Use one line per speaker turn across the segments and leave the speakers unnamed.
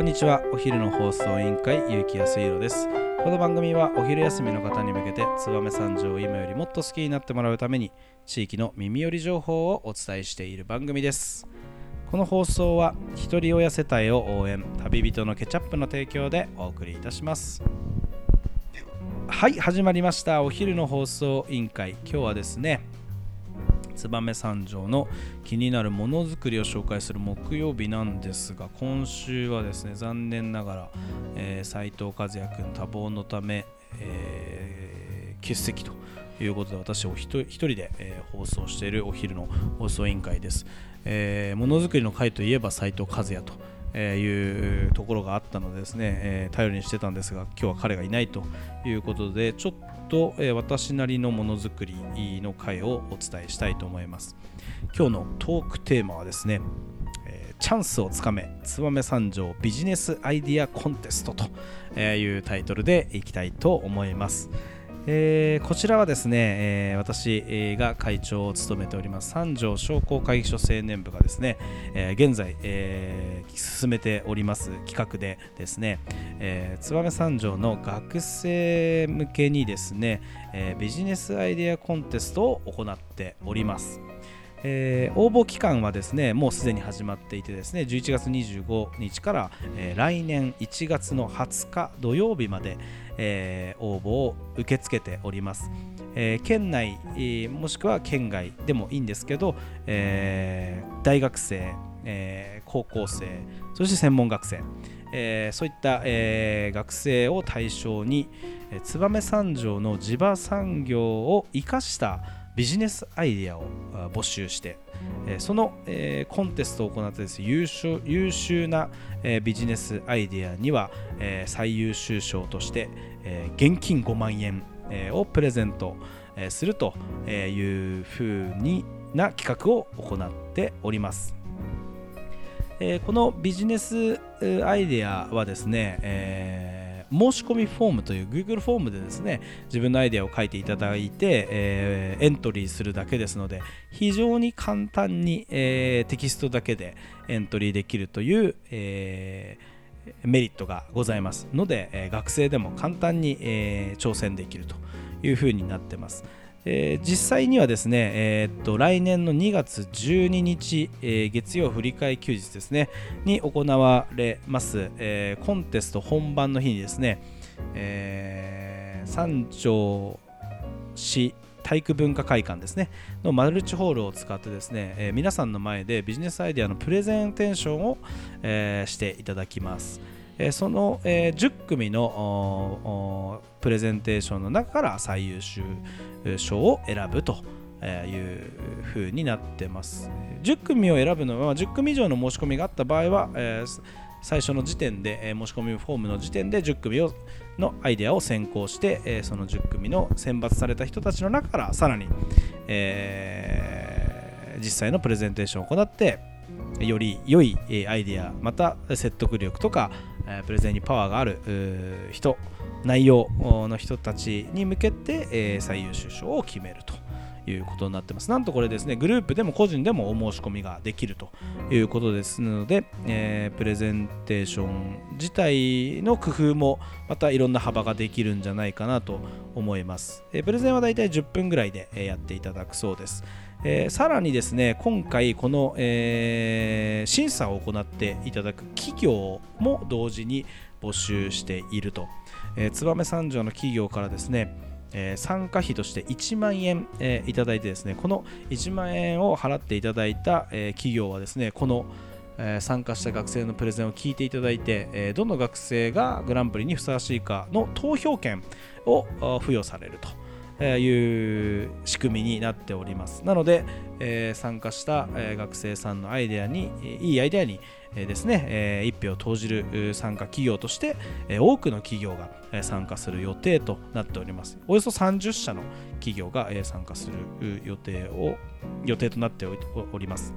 こんにちは。お昼の放送委員会結城康弘です。この番組はお昼休みの方に向けて燕三条を今よりもっと好きになってもらうために地域の耳寄り情報をお伝えしている番組です。この放送はひとり親世帯を応援旅人のケチャップの提供でお送りいたします。はい始まりました。お昼の放送委員会。今日はですね燕三条の気になるものづくりを紹介する木曜日なんですが今週はですね残念ながら、えー、藤和也君多忙のため、えー、欠席ということで私お一人で、えー、放送しているお昼の放送委員会です、えー、ものづくりの会といえば斉藤和也とえいうところがあったのでですね、えー、頼りにしてたんですが今日は彼がいないということでちょっと、え私なりのものづくりの回をお伝えしたいと思います。今日のトークテーマはですね、えチャンスをつかめ燕三条ビジネスアイディアコンテストというタイトルでいきたいと思います、えー、こちらはですね、えー、私が会長を務めております三条商工会議所青年部がですね、えー、現在、え進めております企画でですね、え燕三条の学生向けにですね、えビジネスアイデアコンテストを行っております。えー、応募期間はですねもうすでに始まっていてですね11月25日から、えー、来年1月の20日土曜日まで、えー、応募を受け付けております、え県内、もしくは県外でもいいんですけど、え大学生、え高校生そして専門学生、えそういった、え学生を対象に燕三条の地場産業を生かしたビジネスアイデアを募集して、えその、えコンテストを行ってです優秀優秀な、えビジネスアイデアには、え最優秀賞として、え現金5万円、えをプレゼント、えするというふうにな企画を行っております。えこのビジネスアイデアはですね、えー申し込みフォームという Google フォームでですね自分のアイデアを書いていただいて、えー、エントリーするだけですので非常に簡単に、えー、テキストだけでエントリーできるという、えー、メリットがございますので、え、学生でも簡単に、え、挑戦できるというふうになってます。えー、実際にはですね、えー、っと来年の2月12日、えー、月曜振り替え休日ですねに行われます、えコンテスト本番の日にですね、え三条市体育文化会館ですねのマルチホールを使ってですね、え皆さんの前でビジネスアイデアのプレゼンテーションを、えしていただきます。えその、え10組のプレゼンテーションの中から最優秀賞を選ぶという風になってます。10組を選ぶのは10組以上の申し込みがあった場合は、え最初の時点で、え申し込みフォームの時点で10組をのアイデアを選考して、えその10組の選抜された人たちの中からさらに、えー、実際のプレゼンテーションを行ってより良いアイデアまた説得力とかプレゼンにパワーがある人内容の人たちに向けて最優秀賞を決めるということになってます。なんとこれですね、グループでも個人でもお申し込みができるということですので、えー、プレゼンテーション自体の工夫もまたいろんな幅ができるんじゃないかなと思います。えー、プレゼンはだいたい10分ぐらいでやっていただくそうです。えー、さらにですね今回この、えー、審査を行っていただく企業も同時に募集していると、えー、燕三条の企業からですね、えー、参加費として1万円、えー、いただいてですねこの1万円を払っていただいた、えー、企業はですねこの参加した学生のプレゼンを聞いていただいて、えどの学生がグランプリにふさわしいかの投票権を付与されると。いう仕組みになっております。なので、え、参加した、え、学生さんのアイデアにいいアイデアに、え、ですね、えー、一票を投じる参加企業として、え、多くの企業が参加する予定となっております。およそ30社の企業が参加する予定を予定となっております。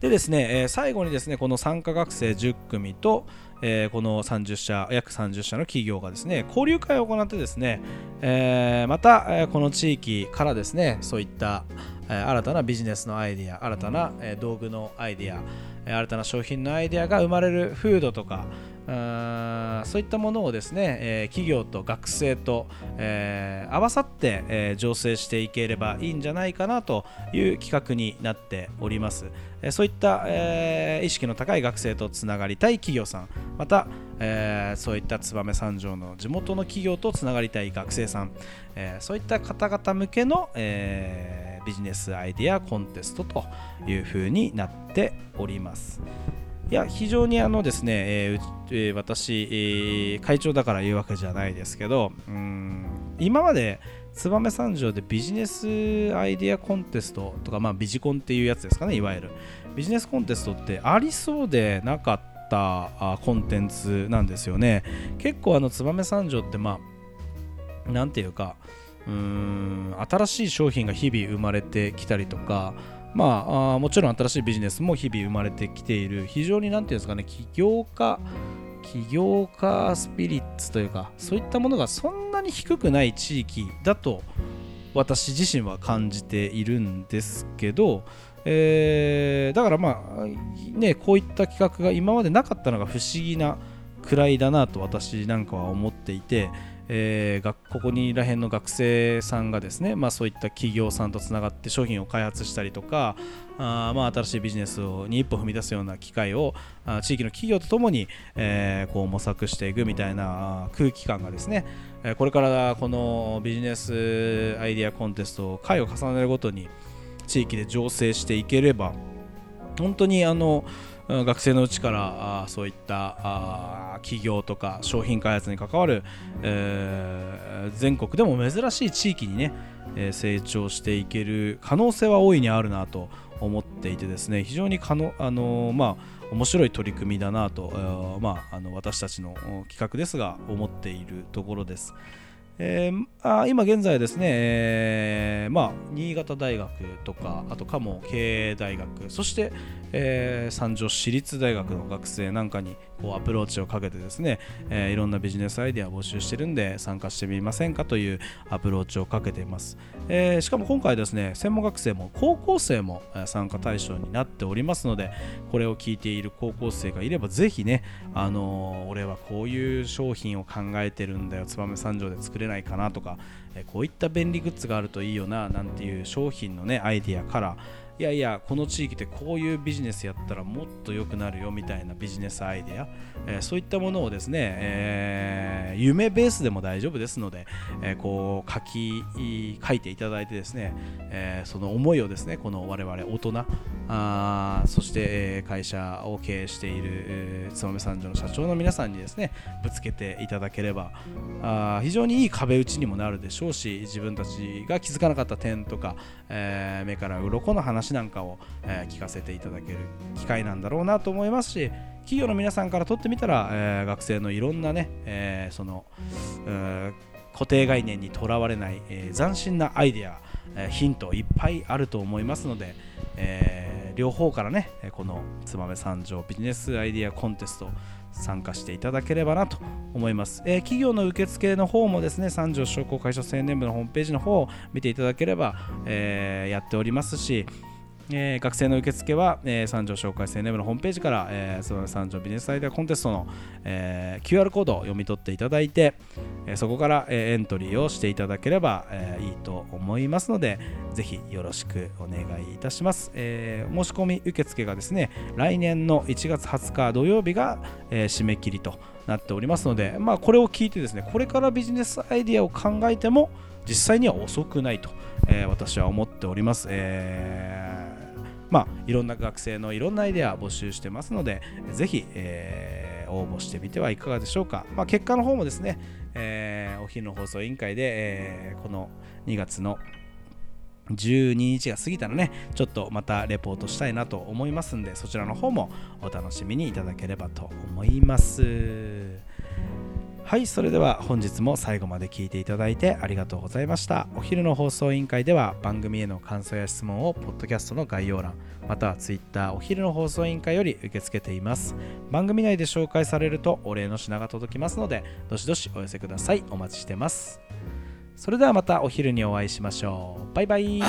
でですね、え最後にですねこの参加学生10組と、えー、この30社約30社の企業がですね交流会を行ってですね、えー、また、えこの地域からですねそういったえ新たなビジネスのアイデア新たな、え道具のアイデア、新たな商品のアイデアが生まれるフードとかそういったものをですね、えー、企業と学生と、えー、合わさって、えー、醸成していければいいんじゃないかなという企画になっております、えそういった、え意識の高い学生とつながりたい企業さんまた、えそういった燕三条の地元の企業とつながりたい学生さん、えそういった方々向けの、えビジネスアイデアコンテストというふうになっております。いや非常にあのですね、えー、私、えー、会長だから言うわけじゃないですけどうん今まで燕三条でビジネスアイデアコンテストとか、まあ、ビジコンっていうやつですかねいわゆる。ビジネスコンテストってありそうでなかったコンテンツなんですよね。結構あの燕三条ってまあなんていうかうーん新しい商品が日々生まれてきたりとかまあ、あもちろん新しいビジネスも日々生まれてきている。非常に何ていうんですかね起業家起業家スピリッツというかそういったものがそんなに低くない地域だと私自身は感じているんですけど、えー、だからまあねこういった企画が今までなかったのが不思議なくらいだなと私なんかは思っていて、えー、ここにらへんの学生さんがですね、まあ、そういった企業さんとつながって商品を開発したりとかあまあ新しいビジネスに一歩踏み出すような機会をあ地域の企業とともに、えー、こう模索していくみたいな空気感がですね、これからこのビジネスアイデアコンテストを回を重ねるごとに地域で醸成していければ本当にあの学生のうちからあそういったあ企業とか商品開発に関わる、えー、全国でも珍しい地域にね、えー、成長していける可能性は大いにあるなと思っていてですね非常に可能あのー、まあ面白い取り組みだなと、まあ、あの私たちの企画ですが思っているところです。えー、あ今現在ですね、えー、まあ、新潟大学とかあと鴨経営大学そして、えー、三条市立大学の学生なんかにこうアプローチをかけてですね、えー、いろんなビジネスアイデアを募集してるんで参加してみませんかというアプローチをかけています、えー、しかも今回ですね専門学生も高校生も参加対象になっておりますのでこれを聞いている高校生がいればぜひね、あのー、俺はこういう商品を考えてるんだよ燕三条で作れないかなとか、えこういった便利グッズがあるといいよななんていう商品のねアイディアからいやいやこの地域でこういうビジネスやったらもっと良くなるよみたいなビジネスアイデア、えー、そういったものをですね、えー、夢ベースでも大丈夫ですので、えー、こう書き書いていただいてですね、えその思いをですねこの我々大人あそして、会社を経営している、えー、燕三条の社長の皆さんにですねぶつけていただければあ非常にいい壁打ちにもなるでしょうし自分たちが気づかなかった点とか、え目から鱗の話なんかを、えー、聞かせていただける機会なんだろうなと思いますし企業の皆さんからとってみたら、えー、学生のいろんなね、えー、その、固定概念にとらわれない、えー、斬新なアイデア、えー、ヒントいっぱいあると思いますので、えー、両方からねこの燕三条ビジネスアイデアコンテスト参加していただければなと思います、えー、企業の受付の方もですね三条商工会社青年部のホームページの方を見ていただければ、えー、やっておりますしえー、学生の受付は、えー、三条紹介青年部のホームページから、えー、その三条ビジネスアイデアコンテストの、えー、QR コードを読み取っていただいて、えー、そこから、えー、エントリーをしていただければ、えー、いいと思いますのでぜひよろしくお願いいたします、えー、申し込み受付がですね来年の1月20日土曜日が、えー、締め切りとなっておりますので、まあ、これを聞いてですねこれからビジネスアイデアを考えても実際には遅くないと、えー、私は思っております、えーまあ、いろんな学生のいろんなアイデア募集してますので、ぜひ、えー、応募してみてはいかがでしょうか。まあ、結果の方もですね、えー、お昼の放送委員会で、えー、この2月の12日が過ぎたらね、ちょっとまたレポートしたいなと思いますんで、そちらの方もお楽しみにいただければと思います。はいそれでは本日も最後まで聞いていただいてありがとうございました。お昼の放送委員会では番組への感想や質問をポッドキャストの概要欄または Twitter お昼の放送委員会より受け付けています。番組内で紹介されるとお礼の品が届きますのでどしどしお寄せください。お待ちしてます。それではまたお昼にお会いしましょう。バイバイ。